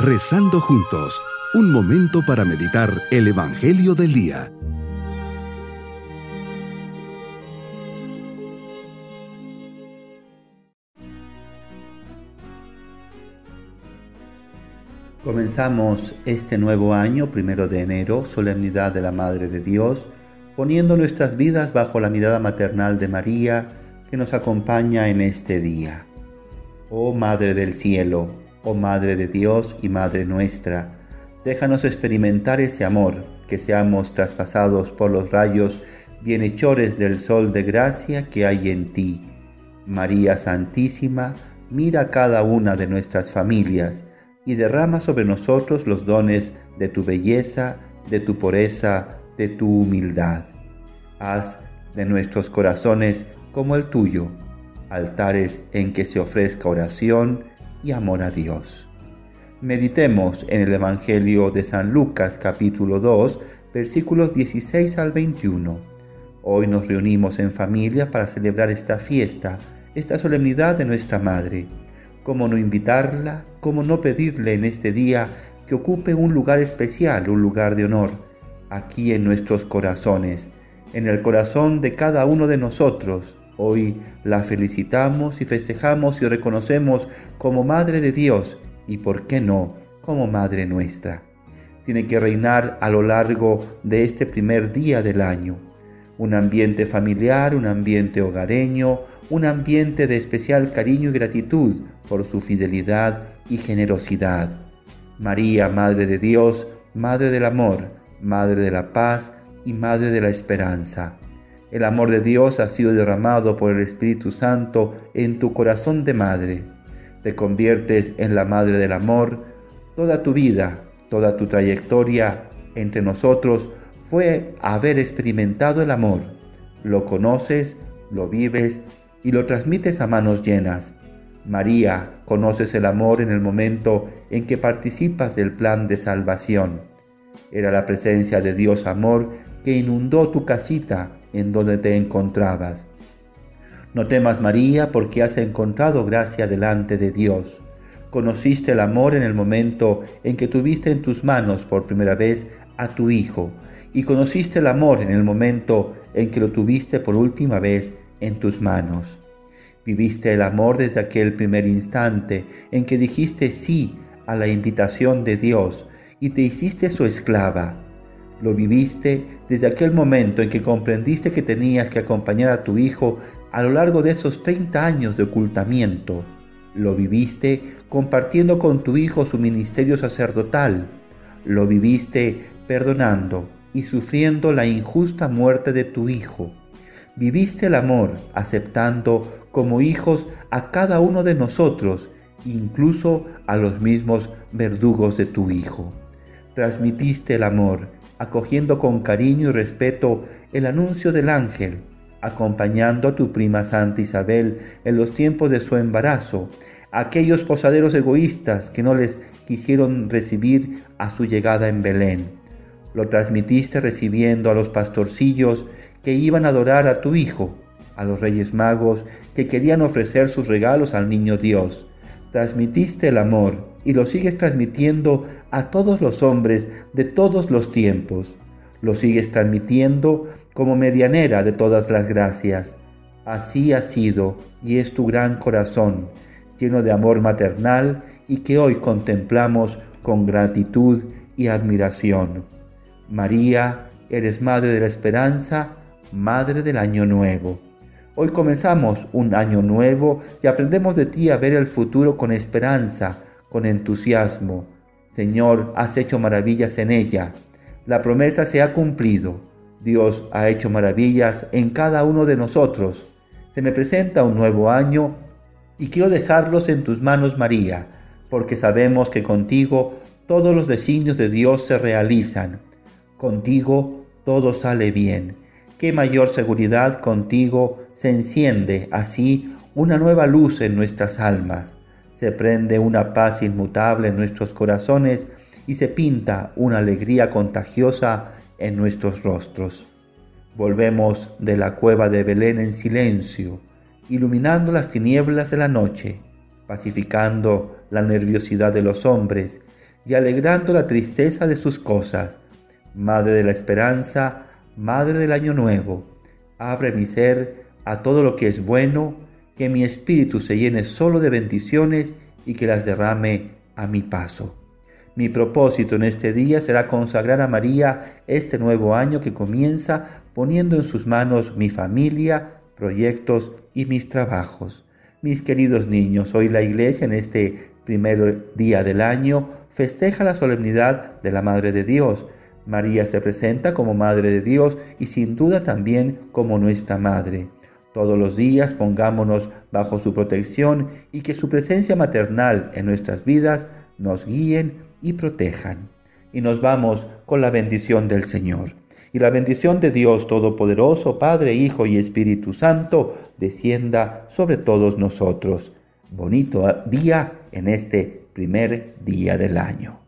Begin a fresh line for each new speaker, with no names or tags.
Rezando juntos, un momento para meditar el Evangelio del Día.
Comenzamos este nuevo año, primero de enero, solemnidad de la Madre de Dios, poniendo nuestras vidas bajo la mirada maternal de María, que nos acompaña en este día. Oh Madre del Cielo, oh Madre de Dios y Madre nuestra, déjanos experimentar ese amor, que seamos traspasados por los rayos bienhechores del sol de gracia que hay en ti. María Santísima, mira cada una de nuestras familias y derrama sobre nosotros los dones de tu belleza, de tu pureza, de tu humildad. Haz de nuestros corazones como el tuyo altares en que se ofrezca oración y amor a Dios. Meditemos en el Evangelio de San Lucas capítulo 2 versículos 16 al 21. Hoy nos reunimos en familia para celebrar esta fiesta, esta solemnidad de nuestra Madre. ¿Cómo no invitarla? ¿Cómo no pedirle en este día que ocupe un lugar especial, un lugar de honor, aquí en nuestros corazones, en el corazón de cada uno de nosotros, Hoy la felicitamos y festejamos y reconocemos como Madre de Dios y, por qué no, como Madre nuestra. Tiene que reinar a lo largo de este primer día del año. Un ambiente familiar, un ambiente hogareño, un ambiente de especial cariño y gratitud por su fidelidad y generosidad. María, Madre de Dios, Madre del Amor, Madre de la Paz y Madre de la Esperanza. El amor de Dios ha sido derramado por el Espíritu Santo en tu corazón de madre. Te conviertes en la madre del amor. Toda tu vida, toda tu trayectoria entre nosotros fue haber experimentado el amor. Lo conoces, lo vives y lo transmites a manos llenas. María, conoces el amor en el momento en que participas del plan de salvación. Era la presencia de Dios amor que inundó tu casita en donde te encontrabas. No temas María porque has encontrado gracia delante de Dios. Conociste el amor en el momento en que tuviste en tus manos por primera vez a tu Hijo y conociste el amor en el momento en que lo tuviste por última vez en tus manos. Viviste el amor desde aquel primer instante en que dijiste sí a la invitación de Dios y te hiciste su esclava lo viviste desde aquel momento en que comprendiste que tenías que acompañar a tu hijo a lo largo de esos 30 años de ocultamiento. Lo viviste compartiendo con tu hijo su ministerio sacerdotal. Lo viviste perdonando y sufriendo la injusta muerte de tu hijo. Viviste el amor aceptando como hijos a cada uno de nosotros, incluso a los mismos verdugos de tu hijo. Transmitiste el amor acogiendo con cariño y respeto el anuncio del ángel, acompañando a tu prima Santa Isabel en los tiempos de su embarazo, aquellos posaderos egoístas que no les quisieron recibir a su llegada en Belén. Lo transmitiste recibiendo a los pastorcillos que iban a adorar a tu Hijo, a los reyes magos que querían ofrecer sus regalos al niño Dios. Transmitiste el amor y lo sigues transmitiendo a todos los hombres de todos los tiempos. Lo sigues transmitiendo como medianera de todas las gracias. Así ha sido y es tu gran corazón, lleno de amor maternal y que hoy contemplamos con gratitud y admiración. María, eres Madre de la Esperanza, Madre del Año Nuevo. Hoy comenzamos un año nuevo y aprendemos de ti a ver el futuro con esperanza, con entusiasmo. Señor, has hecho maravillas en ella. La promesa se ha cumplido. Dios ha hecho maravillas en cada uno de nosotros. Se me presenta un nuevo año y quiero dejarlos en tus manos, María, porque sabemos que contigo todos los designios de Dios se realizan. Contigo todo sale bien. Qué mayor seguridad contigo se enciende así una nueva luz en nuestras almas se prende una paz inmutable en nuestros corazones y se pinta una alegría contagiosa en nuestros rostros. Volvemos de la cueva de Belén en silencio, iluminando las tinieblas de la noche, pacificando la nerviosidad de los hombres, y alegrando la tristeza de sus cosas. Madre de la esperanza, Madre del año nuevo, abre mi ser a todo lo que es bueno, que mi espíritu se llene solo de bendiciones y que las derrame a mi paso. Mi propósito en este día será consagrar a María este nuevo año que comienza poniendo en sus manos mi familia, proyectos y mis trabajos. Mis queridos niños, hoy la iglesia en este primer día del año festeja la solemnidad de la Madre de Dios. María se presenta como Madre de Dios y sin duda también como nuestra Madre. Todos los días pongámonos bajo su protección y que su presencia maternal en nuestras vidas nos guíen y protejan. Y nos vamos con la bendición del Señor. Y la bendición de Dios Todopoderoso, Padre, Hijo y Espíritu Santo, descienda sobre todos nosotros. Bonito día en este primer día del año.